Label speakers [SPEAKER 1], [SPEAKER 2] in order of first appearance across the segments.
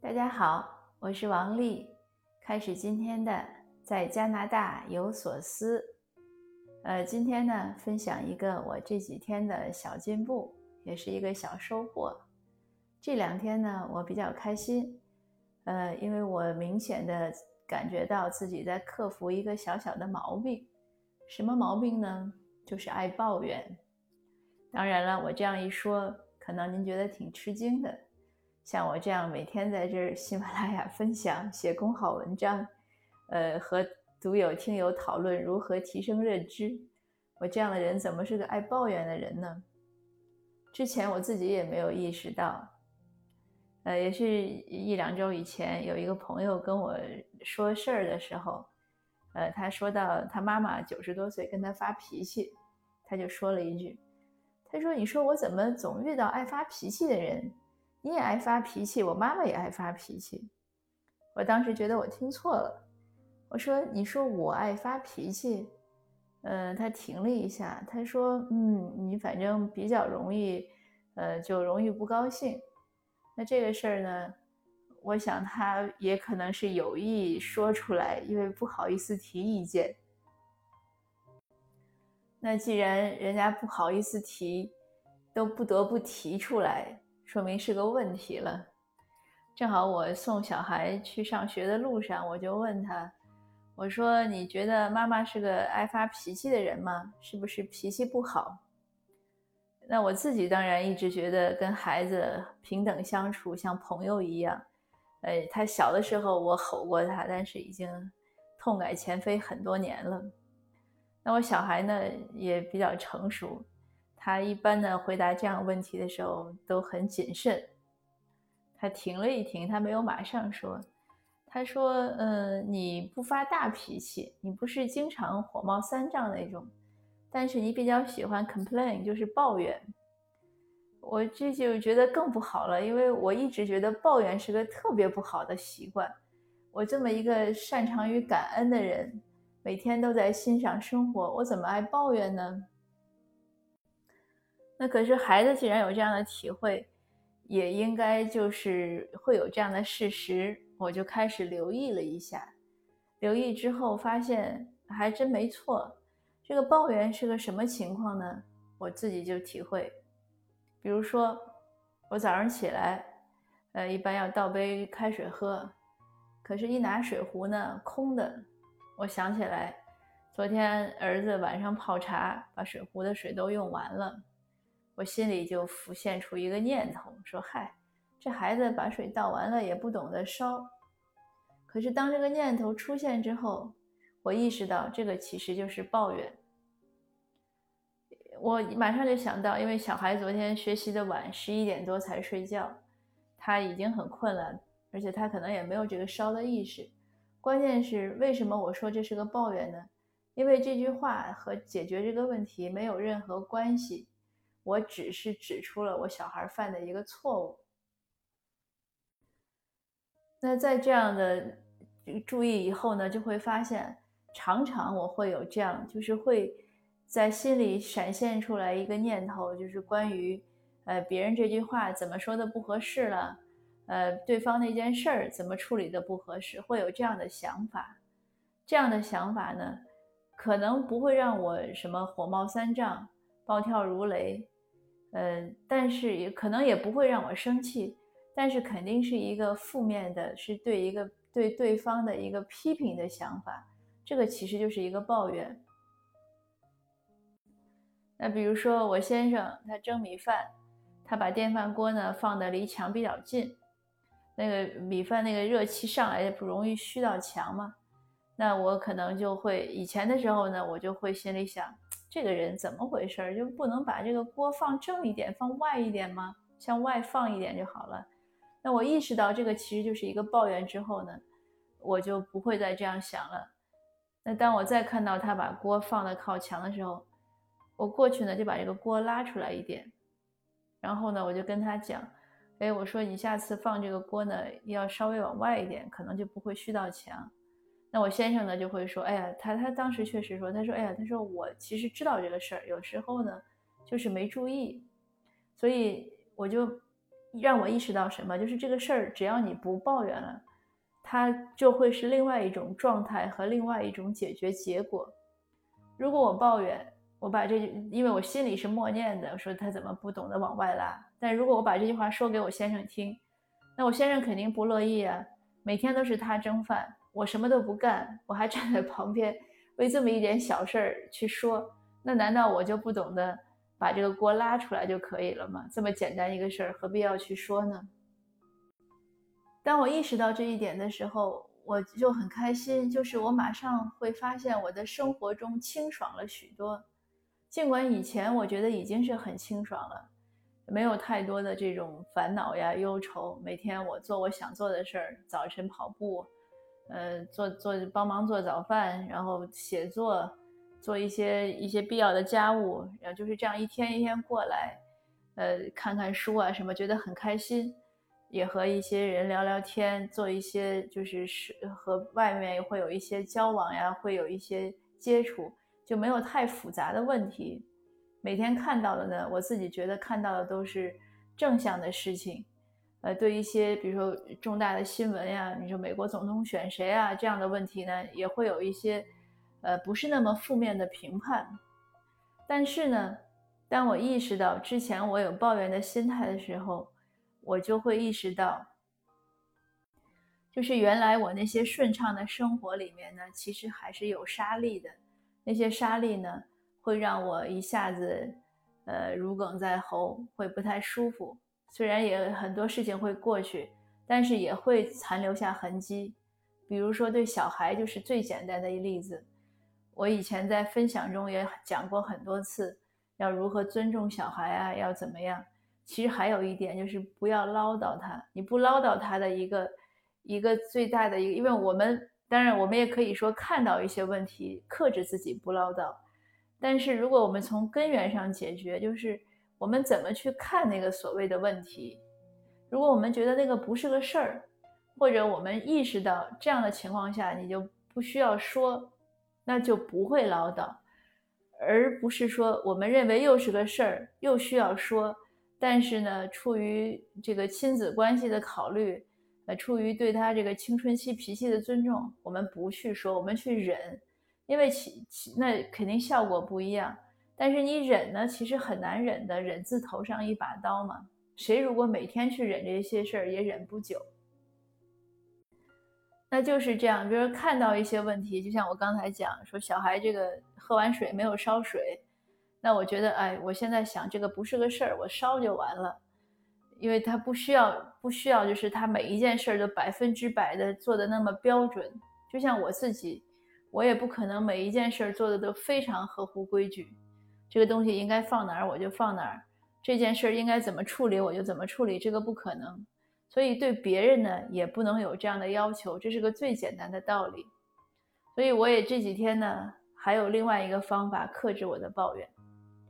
[SPEAKER 1] 大家好，我是王丽，开始今天的在加拿大有所思。呃，今天呢，分享一个我这几天的小进步，也是一个小收获。这两天呢，我比较开心，呃，因为我明显的感觉到自己在克服一个小小的毛病。什么毛病呢？就是爱抱怨。当然了，我这样一说，可能您觉得挺吃惊的。像我这样每天在这喜马拉雅分享、写公好文章，呃，和读友、听友讨论如何提升认知，我这样的人怎么是个爱抱怨的人呢？之前我自己也没有意识到。呃，也是一两周以前，有一个朋友跟我说事儿的时候，呃，他说到他妈妈九十多岁跟他发脾气，他就说了一句：“他说，你说我怎么总遇到爱发脾气的人？”你也爱发脾气，我妈妈也爱发脾气。我当时觉得我听错了，我说：“你说我爱发脾气？”嗯，他停了一下，他说：“嗯，你反正比较容易，呃，就容易不高兴。那这个事儿呢，我想他也可能是有意说出来，因为不好意思提意见。那既然人家不好意思提，都不得不提出来。”说明是个问题了。正好我送小孩去上学的路上，我就问他：“我说你觉得妈妈是个爱发脾气的人吗？是不是脾气不好？”那我自己当然一直觉得跟孩子平等相处，像朋友一样。呃，他小的时候我吼过他，但是已经痛改前非很多年了。那我小孩呢也比较成熟。他一般呢回答这样问题的时候都很谨慎。他停了一停，他没有马上说。他说：“嗯，你不发大脾气，你不是经常火冒三丈那种，但是你比较喜欢 complain，就是抱怨。我这就觉得更不好了，因为我一直觉得抱怨是个特别不好的习惯。我这么一个擅长于感恩的人，每天都在欣赏生活，我怎么爱抱怨呢？”那可是孩子既然有这样的体会，也应该就是会有这样的事实。我就开始留意了一下，留意之后发现还真没错。这个抱怨是个什么情况呢？我自己就体会，比如说我早上起来，呃，一般要倒杯开水喝，可是一拿水壶呢，空的。我想起来，昨天儿子晚上泡茶，把水壶的水都用完了。我心里就浮现出一个念头，说：“嗨，这孩子把水倒完了也不懂得烧。”可是当这个念头出现之后，我意识到这个其实就是抱怨。我马上就想到，因为小孩昨天学习的晚，十一点多才睡觉，他已经很困了，而且他可能也没有这个烧的意识。关键是为什么我说这是个抱怨呢？因为这句话和解决这个问题没有任何关系。我只是指出了我小孩犯的一个错误。那在这样的注意以后呢，就会发现，常常我会有这样，就是会在心里闪现出来一个念头，就是关于，呃，别人这句话怎么说的不合适了，呃，对方那件事儿怎么处理的不合适，会有这样的想法。这样的想法呢，可能不会让我什么火冒三丈、暴跳如雷。呃，但是也可能也不会让我生气，但是肯定是一个负面的，是对一个对对方的一个批评的想法，这个其实就是一个抱怨。那比如说我先生他蒸米饭，他把电饭锅呢放的离墙比较近，那个米饭那个热气上来不容易虚到墙嘛，那我可能就会以前的时候呢，我就会心里想。这个人怎么回事儿？就不能把这个锅放正一点，放外一点吗？向外放一点就好了。那我意识到这个其实就是一个抱怨之后呢，我就不会再这样想了。那当我再看到他把锅放的靠墙的时候，我过去呢就把这个锅拉出来一点，然后呢我就跟他讲，哎，我说你下次放这个锅呢要稍微往外一点，可能就不会虚到墙。那我先生呢就会说，哎呀，他他当时确实说，他说，哎呀，他说我其实知道这个事儿，有时候呢就是没注意，所以我就让我意识到什么？就是这个事儿，只要你不抱怨了，它就会是另外一种状态和另外一种解决结果。如果我抱怨，我把这，因为我心里是默念的，说他怎么不懂得往外拉。但如果我把这句话说给我先生听，那我先生肯定不乐意啊。每天都是他蒸饭，我什么都不干，我还站在旁边为这么一点小事儿去说，那难道我就不懂得把这个锅拉出来就可以了吗？这么简单一个事儿，何必要去说呢？当我意识到这一点的时候，我就很开心，就是我马上会发现我的生活中清爽了许多。尽管以前我觉得已经是很清爽了，没有太多的这种烦恼呀、忧愁。每天我做我想做的事儿，早晨跑步，呃，做做帮忙做早饭，然后写作，做一些一些必要的家务，然后就是这样一天一天过来，呃，看看书啊什么，觉得很开心，也和一些人聊聊天，做一些就是是和外面会有一些交往呀，会有一些接触。就没有太复杂的问题，每天看到的呢，我自己觉得看到的都是正向的事情，呃，对一些比如说重大的新闻呀，你说美国总统选谁啊这样的问题呢，也会有一些呃不是那么负面的评判。但是呢，当我意识到之前我有抱怨的心态的时候，我就会意识到，就是原来我那些顺畅的生活里面呢，其实还是有沙粒的。那些沙粒呢，会让我一下子，呃，如鲠在喉，会不太舒服。虽然也很多事情会过去，但是也会残留下痕迹。比如说对小孩，就是最简单的一例子。我以前在分享中也讲过很多次，要如何尊重小孩啊，要怎么样。其实还有一点就是不要唠叨他。你不唠叨他的一个一个最大的一个，因为我们。当然，我们也可以说看到一些问题，克制自己不唠叨。但是，如果我们从根源上解决，就是我们怎么去看那个所谓的问题。如果我们觉得那个不是个事儿，或者我们意识到这样的情况下，你就不需要说，那就不会唠叨，而不是说我们认为又是个事儿，又需要说。但是呢，出于这个亲子关系的考虑。呃，出于对他这个青春期脾气的尊重，我们不去说，我们去忍，因为其其那肯定效果不一样。但是你忍呢，其实很难忍的，忍字头上一把刀嘛。谁如果每天去忍这些事儿，也忍不久。那就是这样，比如看到一些问题，就像我刚才讲说，小孩这个喝完水没有烧水，那我觉得，哎，我现在想这个不是个事儿，我烧就完了。因为他不需要，不需要，就是他每一件事儿都百分之百的做的那么标准。就像我自己，我也不可能每一件事儿做的都非常合乎规矩。这个东西应该放哪儿我就放哪儿，这件事儿应该怎么处理我就怎么处理，这个不可能。所以对别人呢，也不能有这样的要求，这是个最简单的道理。所以我也这几天呢，还有另外一个方法克制我的抱怨，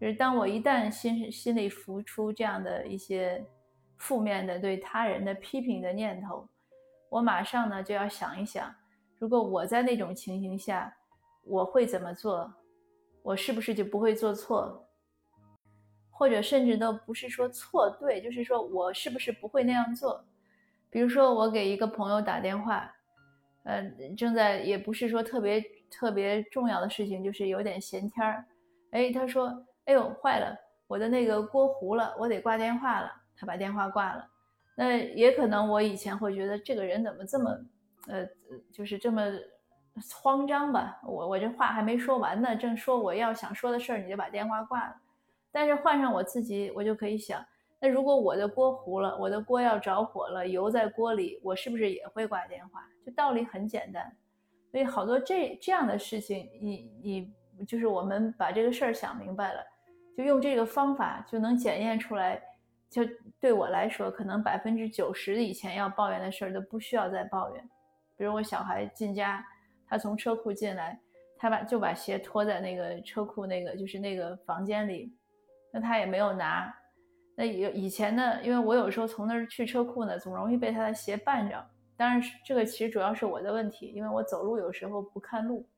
[SPEAKER 1] 就是当我一旦心心里浮出这样的一些。负面的对他人的批评的念头，我马上呢就要想一想，如果我在那种情形下，我会怎么做？我是不是就不会做错？或者甚至都不是说错对，就是说我是不是不会那样做？比如说我给一个朋友打电话，呃，正在也不是说特别特别重要的事情，就是有点闲天儿。哎，他说：“哎呦，坏了，我的那个锅糊了，我得挂电话了。”他把电话挂了，那也可能我以前会觉得这个人怎么这么，呃，就是这么慌张吧？我我这话还没说完呢，正说我要想说的事儿，你就把电话挂了。但是换上我自己，我就可以想，那如果我的锅糊了，我的锅要着火了，油在锅里，我是不是也会挂电话？就道理很简单。所以好多这这样的事情，你你就是我们把这个事儿想明白了，就用这个方法就能检验出来。就对我来说，可能百分之九十以前要抱怨的事儿都不需要再抱怨。比如我小孩进家，他从车库进来，他把就把鞋脱在那个车库那个就是那个房间里，那他也没有拿。那以以前呢，因为我有时候从那儿去车库呢，总容易被他的鞋绊着。当然，这个其实主要是我的问题，因为我走路有时候不看路。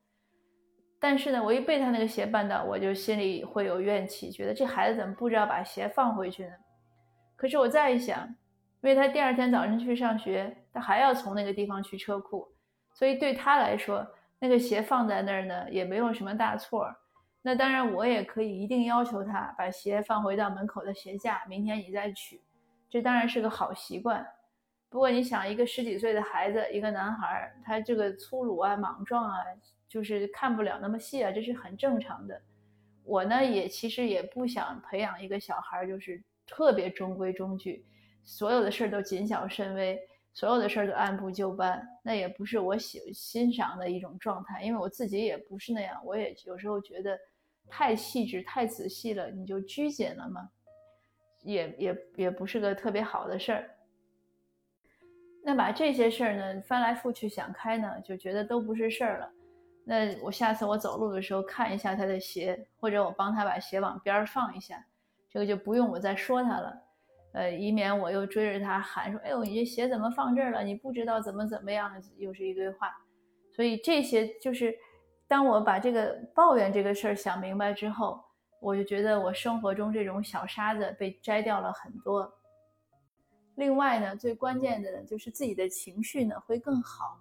[SPEAKER 1] 但是呢，我一被他那个鞋绊到，我就心里会有怨气，觉得这孩子怎么不知道把鞋放回去呢？可是我再一想，因为他第二天早晨去上学，他还要从那个地方去车库，所以对他来说，那个鞋放在那儿呢，也没有什么大错。那当然，我也可以一定要求他把鞋放回到门口的鞋架，明天你再取。这当然是个好习惯。不过你想，一个十几岁的孩子，一个男孩，他这个粗鲁啊、莽撞啊，就是看不了那么细啊，这是很正常的。我呢，也其实也不想培养一个小孩，就是特别中规中矩，所有的事儿都谨小慎微，所有的事儿都按部就班，那也不是我喜欣赏的一种状态。因为我自己也不是那样，我也有时候觉得。太细致、太仔细了，你就拘谨了吗？也也也不是个特别好的事儿。那把这些事儿呢翻来覆去想开呢，就觉得都不是事儿了。那我下次我走路的时候看一下他的鞋，或者我帮他把鞋往边儿放一下，这个就不用我再说他了。呃，以免我又追着他喊说：“哎呦，你这鞋怎么放这儿了？你不知道怎么怎么样？”又是一堆话。所以这些就是。当我把这个抱怨这个事儿想明白之后，我就觉得我生活中这种小沙子被摘掉了很多。另外呢，最关键的就是自己的情绪呢会更好，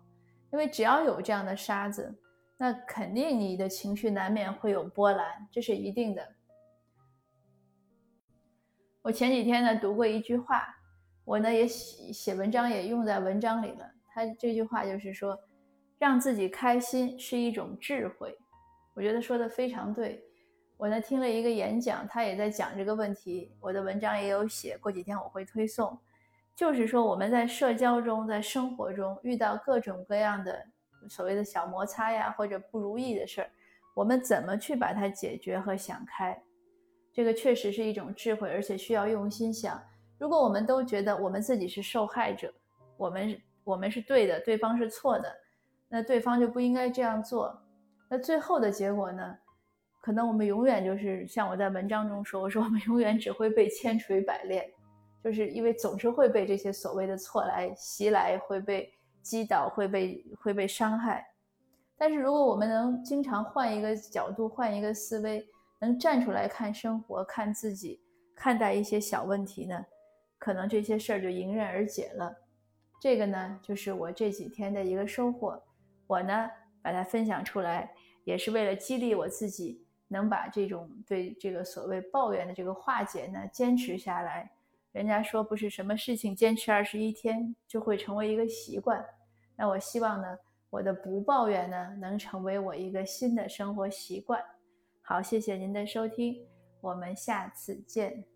[SPEAKER 1] 因为只要有这样的沙子，那肯定你的情绪难免会有波澜，这是一定的。我前几天呢读过一句话，我呢也写写文章也用在文章里了。他这句话就是说。让自己开心是一种智慧，我觉得说的非常对。我呢听了一个演讲，他也在讲这个问题。我的文章也有写，过几天我会推送。就是说我们在社交中，在生活中遇到各种各样的所谓的小摩擦呀，或者不如意的事儿，我们怎么去把它解决和想开？这个确实是一种智慧，而且需要用心想。如果我们都觉得我们自己是受害者，我们我们是对的，对方是错的。那对方就不应该这样做，那最后的结果呢？可能我们永远就是像我在文章中说，我说我们永远只会被千锤百炼，就是因为总是会被这些所谓的错来袭来，会被击倒，会被会被伤害。但是如果我们能经常换一个角度，换一个思维，能站出来看生活，看自己，看待一些小问题呢，可能这些事儿就迎刃而解了。这个呢，就是我这几天的一个收获。我呢，把它分享出来，也是为了激励我自己，能把这种对这个所谓抱怨的这个化解呢，坚持下来。人家说，不是什么事情坚持二十一天就会成为一个习惯。那我希望呢，我的不抱怨呢，能成为我一个新的生活习惯。好，谢谢您的收听，我们下次见。